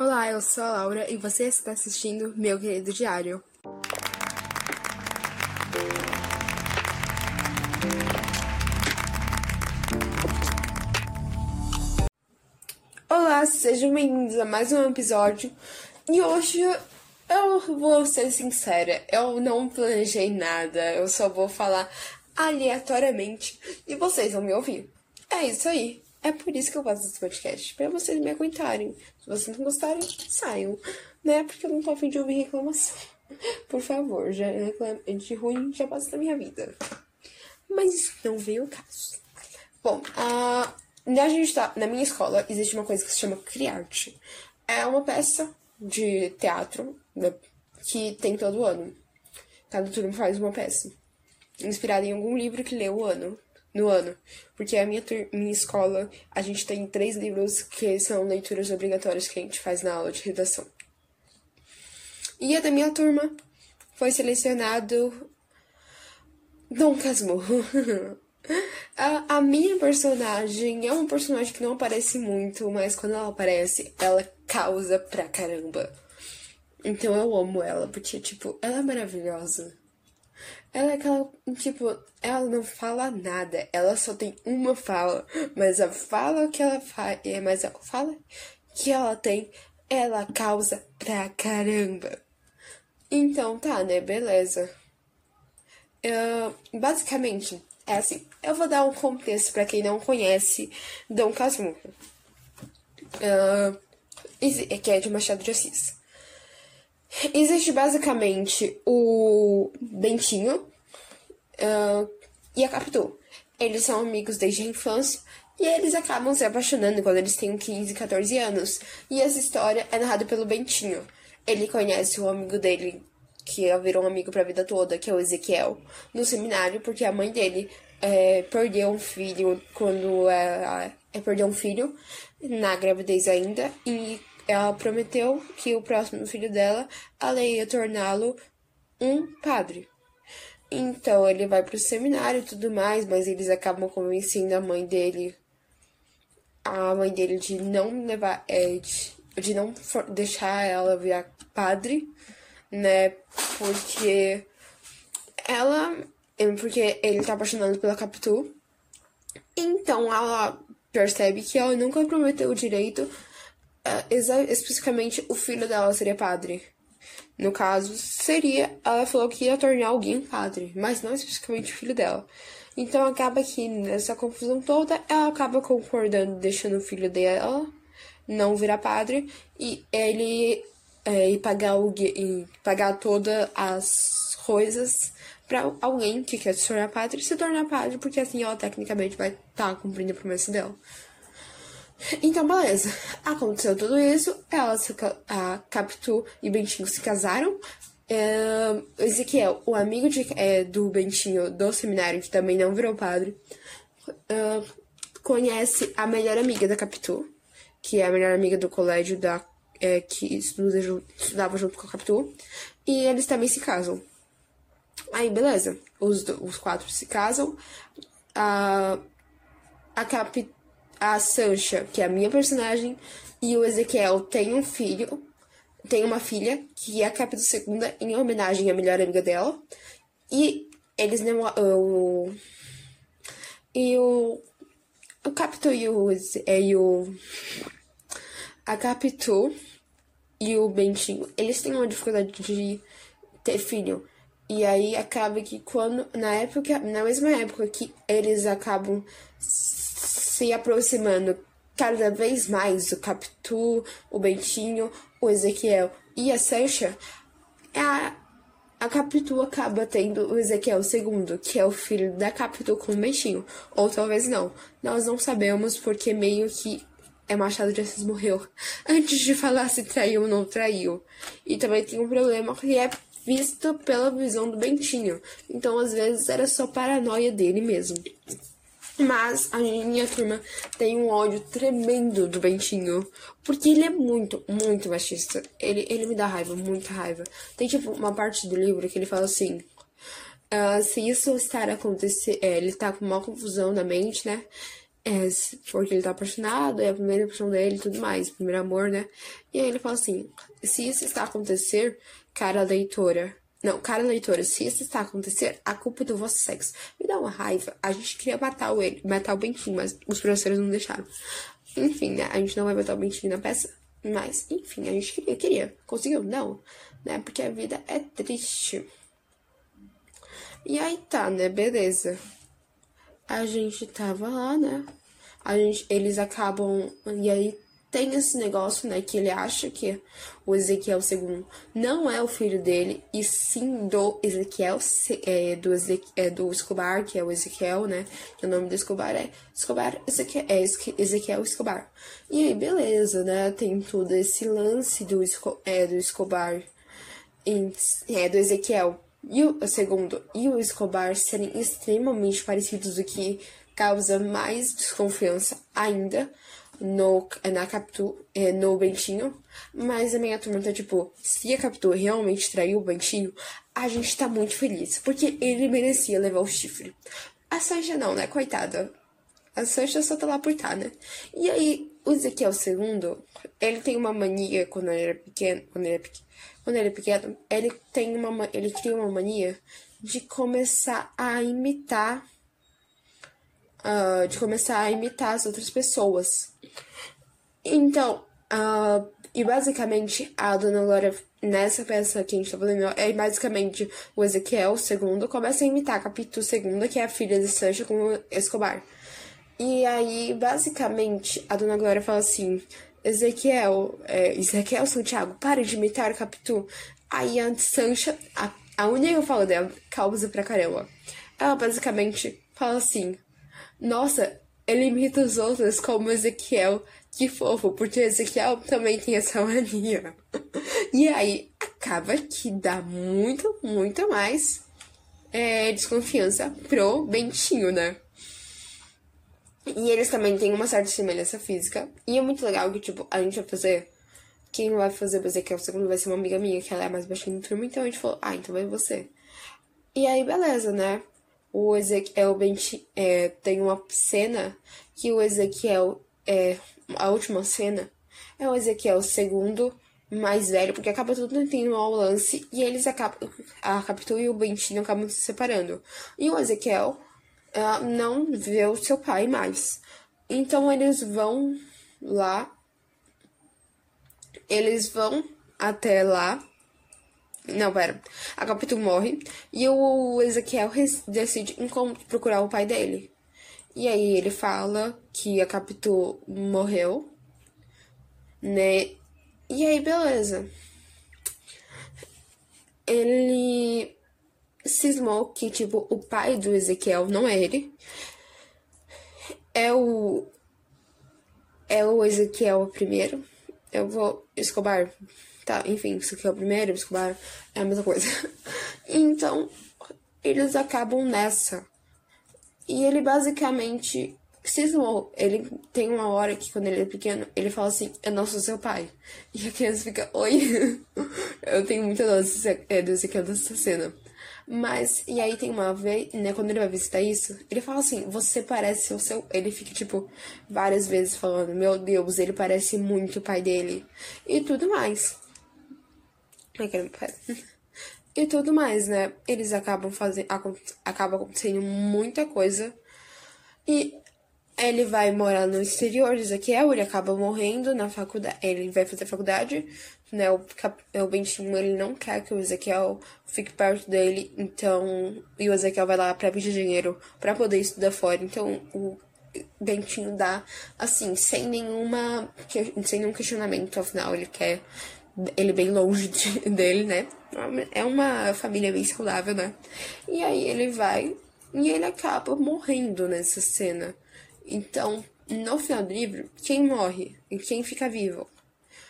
Olá, eu sou a Laura e você está assistindo Meu Querido Diário. Olá, sejam bem-vindos a mais um episódio. E hoje eu vou ser sincera, eu não planejei nada, eu só vou falar aleatoriamente e vocês vão me ouvir. É isso aí. É por isso que eu faço esse podcast, para vocês me aguentarem. Se vocês não gostarem, saiam. Né? Porque eu não tô afim de ouvir reclamação. Por favor, já reclame de ruim já passa da minha vida. Mas isso não veio o caso. Bom, a, a gente tá, na minha escola existe uma coisa que se chama Criarte. É uma peça de teatro né, que tem todo ano. Cada turno faz uma peça. Inspirada em algum livro que leu o ano no ano. Porque a minha, minha escola, a gente tem três livros que são leituras obrigatórias que a gente faz na aula de redação. E a da minha turma foi selecionado Dom Casmurro. a, a minha personagem é um personagem que não aparece muito, mas quando ela aparece, ela causa pra caramba. Então eu amo ela, porque, tipo, ela é maravilhosa. Ela é aquela, tipo, ela não fala nada, ela só tem uma fala, mas a fala que ela faz, é, mas a fala que ela tem, ela causa pra caramba. Então tá, né, beleza. Uh, basicamente, é assim, eu vou dar um contexto para quem não conhece Dom Casmurro. Uh, que é de Machado de Assis. Existe basicamente o Bentinho uh, e a Capitu. Eles são amigos desde a infância e eles acabam se apaixonando quando eles têm 15, 14 anos. E essa história é narrada pelo Bentinho. Ele conhece o amigo dele, que virou um amigo pra vida toda, que é o Ezequiel, no seminário, porque a mãe dele é, perdeu um filho quando é, é, perdeu um filho na gravidez ainda e ela prometeu que o próximo filho dela, ela ia torná-lo um padre. Então ele vai pro seminário e tudo mais, mas eles acabam convencendo a mãe dele, a mãe dele de não levar, é, de, de não deixar ela virar padre, né? Porque ela, porque ele tá apaixonado pela Capitu. Então ela percebe que ela nunca prometeu direito é, especificamente o filho dela seria padre. No caso, seria. Ela falou que ia tornar alguém padre, mas não especificamente o filho dela. Então acaba que nessa confusão toda, ela acaba concordando, deixando o filho dela não virar padre e ele é, e pagar, o, e pagar todas as coisas para alguém que quer se tornar padre se tornar padre, porque assim ela tecnicamente vai estar tá cumprindo a promessa dela. Então, beleza. Aconteceu tudo isso. Ela, a Capitu e Bentinho se casaram. É, Ezequiel, o amigo de, é, do Bentinho do seminário, que também não virou padre, conhece a melhor amiga da Capitu, que é a melhor amiga do colégio da, é, que estuda, estudava junto com a Capitu. E eles também se casam. Aí, beleza. Os, os quatro se casam. A, a Capitu a Sancha, que é a minha personagem, e o Ezequiel tem um filho, tem uma filha, que é a capítulo segunda, em homenagem à melhor amiga dela. E eles não. O, e o. O Capitu e o. E o a Capitu e o Bentinho, eles têm uma dificuldade de ter filho. E aí acaba que quando. Na época. Na mesma época que eles acabam se aproximando cada vez mais do Capitu, o Bentinho, o Ezequiel e a Sancha, a, a Capitu acaba tendo o Ezequiel II, que é o filho da Capitu com o Bentinho. Ou talvez não. Nós não sabemos porque meio que é Machado de Assis morreu antes de falar se traiu ou não traiu. E também tem um problema que é visto pela visão do Bentinho. Então, às vezes, era só paranoia dele mesmo. Mas a minha turma tem um ódio tremendo do Bentinho. Porque ele é muito, muito machista. Ele, ele me dá raiva, muita raiva. Tem, tipo, uma parte do livro que ele fala assim. Uh, se isso estar acontecendo. É, ele tá com uma confusão na mente, né? é, porque ele tá apaixonado, é a primeira paixão dele e tudo mais, primeiro amor, né? E aí ele fala assim: se isso está a acontecer, cara leitora. Não, cara leitora, se isso está a acontecer, a culpa é do vosso sexo. Me dá uma raiva. A gente queria matar o ele, matar o Bentinho, mas os professores não deixaram. Enfim, né? A gente não vai matar o Bentinho na peça. Mas, enfim, a gente queria, queria. Conseguiu? Não. Né? Porque a vida é triste. E aí tá, né? Beleza a gente tava lá, né? A gente, eles acabam. E aí tem esse negócio, né? Que ele acha que o Ezequiel II não é o filho dele, e sim do Ezequiel, é, do, Ezequiel, é, do Escobar, que é o Ezequiel, né? O nome do Escobar é Escobar, Ezequiel, é Ezequiel Escobar. E aí, beleza, né? Tem todo esse lance do, é, do Escobar, é, do Ezequiel e o segundo e o Escobar serem extremamente parecidos, o que causa mais desconfiança ainda no, na Capitu, é, no Bentinho. Mas a minha turma tá tipo, se a Capitu realmente traiu o Bentinho, a gente tá muito feliz, porque ele merecia levar o chifre. A Sancha não, né? Coitada. A Sancha só tá lá por tá, né? E aí, o Ezequiel II, ele tem uma mania quando ele era pequeno, quando ele era pequeno, quando ele é pequeno, ele tem uma ele cria uma mania de começar a imitar uh, de começar a imitar as outras pessoas. Então, uh, e basicamente a Dona Glória nessa peça que a gente tá fazendo é basicamente o Ezequiel II começa a imitar a Capitu II, que é a filha de Sancho com Escobar. E aí, basicamente, a Dona Glória fala assim: Ezequiel, é, Ezequiel Santiago, para de imitar o Capitu. Aí a Sancha, a, a única fala dela, causa pra caramba. Ela basicamente fala assim: Nossa, ele imita os outros como Ezequiel, que fofo, porque Ezequiel também tem essa mania. e aí acaba que dá muito, muito mais é, desconfiança pro Bentinho, né? E eles também têm uma certa semelhança física. E é muito legal que, tipo, a gente vai fazer. Quem vai fazer o o segundo vai ser uma amiga minha, que ela é mais baixinha no turma, então a gente falou, ah, então vai você. E aí, beleza, né? O Ezequiel é, tem uma cena que o Ezequiel é. A última cena é o Ezequiel segundo mais velho, porque acaba tudo tendo um lance e eles acabam. A Capitu e o Bentinho acabam se separando. E o Ezequiel uh, não vê o seu pai mais. Então eles vão lá, eles vão até lá. Não, pera. A Capitu morre e o Ezequiel decide procurar o pai dele. E aí ele fala que a Capitu morreu, né? E aí, beleza. Ele cismou que, tipo, o pai do Ezequiel não é ele. É o. É o Ezequiel primeiro. Eu vou. Escobar. Tá, enfim, Ezequiel primeiro, Escobar é a mesma coisa. então, eles acabam nessa. E ele basicamente cismou. Ele tem uma hora que, quando ele é pequeno, ele fala assim: Eu não sou seu pai. E a criança fica: Oi. Eu tenho muita dor do Ezequiel dessa cena. Mas, e aí tem uma vez, né, quando ele vai visitar isso, ele fala assim, você parece o seu. Ele fica, tipo, várias vezes falando, meu Deus, ele parece muito o pai dele. E tudo mais. E tudo mais, né? Eles acabam fazendo. Acaba acontecendo muita coisa. E ele vai morar no exterior Ezequiel, ele acaba morrendo na faculdade. Ele vai fazer faculdade, né? O, o Bentinho, ele não quer que o Ezequiel fique perto dele, então. E o Ezequiel vai lá pra pedir dinheiro para poder estudar fora. Então o Bentinho dá, assim, sem nenhuma. sem nenhum questionamento, afinal, ele quer. Ele bem longe de, dele, né? É uma família bem saudável, né? E aí ele vai e ele acaba morrendo nessa cena. Então, no final do livro, quem morre e quem fica vivo?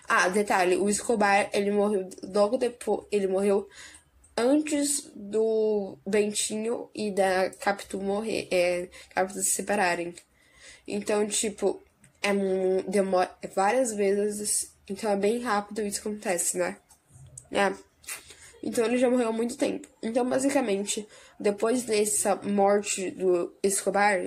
Ah, detalhe, o Escobar, ele morreu logo depois, ele morreu antes do Bentinho e da Capitu morrer, é, Capitu se separarem. Então, tipo, é demora várias vezes, então é bem rápido isso acontece, né? É. Então ele já morreu há muito tempo. Então, basicamente, depois dessa morte do Escobar,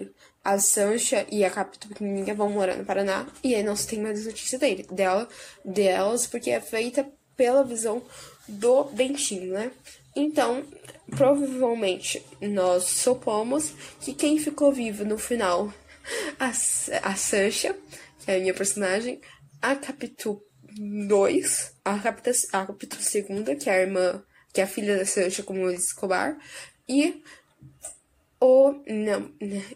a Sancha e a Pequenininha vão morar no Paraná. E aí não se tem mais notícia dele, dela, delas, porque é feita pela visão do Bentinho, né? Então, provavelmente, nós supomos que quem ficou vivo no final, a, a Sancha, que é a minha personagem, a Capitu 2, a Capitu, a Capitu 2, que é a irmã, que é a filha da Sancha como Escobar, e o não,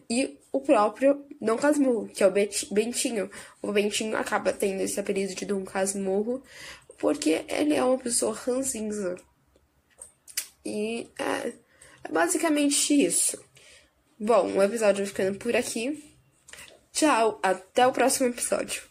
e o próprio Dom Casmurro, que é o Bentinho. O Bentinho acaba tendo esse apelido de Dom Casmurro porque ele é uma pessoa ranzinza. E é, é basicamente isso. Bom, o episódio vai ficando por aqui. Tchau, até o próximo episódio.